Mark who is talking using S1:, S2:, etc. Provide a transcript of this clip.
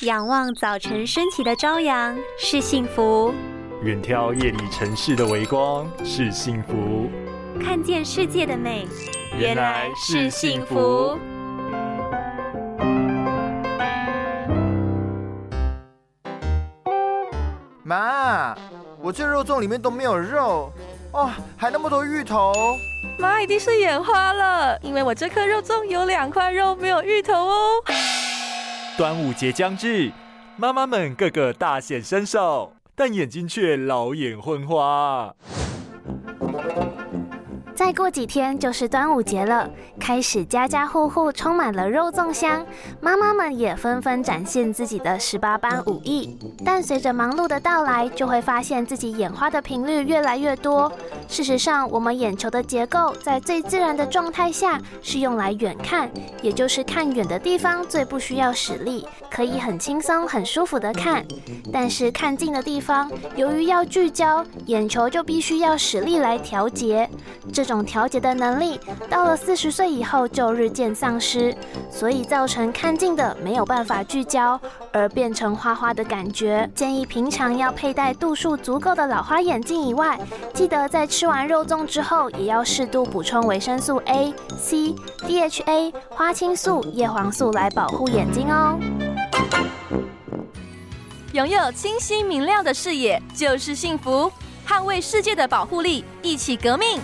S1: 仰望早晨升起的朝阳是幸福，
S2: 远眺夜里城市的微光是幸福，
S1: 看见世界的美
S2: 原来是幸福。
S3: 妈，我这肉粽里面都没有肉，哦，还那么多芋头。
S4: 妈一定是眼花了，因为我这颗肉粽有两块肉没有芋头哦。
S2: 端午节将至，妈妈们个个大显身手，但眼睛却老眼昏花。
S5: 再过几天就是端午节了，开始家家户户充满了肉粽香，妈妈们也纷纷展现自己的十八般武艺。但随着忙碌的到来，就会发现自己眼花的频率越来越多。事实上，我们眼球的结构在最自然的状态下是用来远看，也就是看远的地方最不需要使力，可以很轻松、很舒服的看。但是看近的地方，由于要聚焦，眼球就必须要使力来调节。这种调节的能力到了四十岁以后就日渐丧失，所以造成看近的没有办法聚焦，而变成花花的感觉。建议平常要佩戴度数足够的老花眼镜以外，记得在吃完肉粽之后，也要适度补充维生素 A、C、DHA、花青素、叶黄素来保护眼睛哦。
S4: 拥有清晰明亮的视野就是幸福，捍卫世界的保护力，一起革命。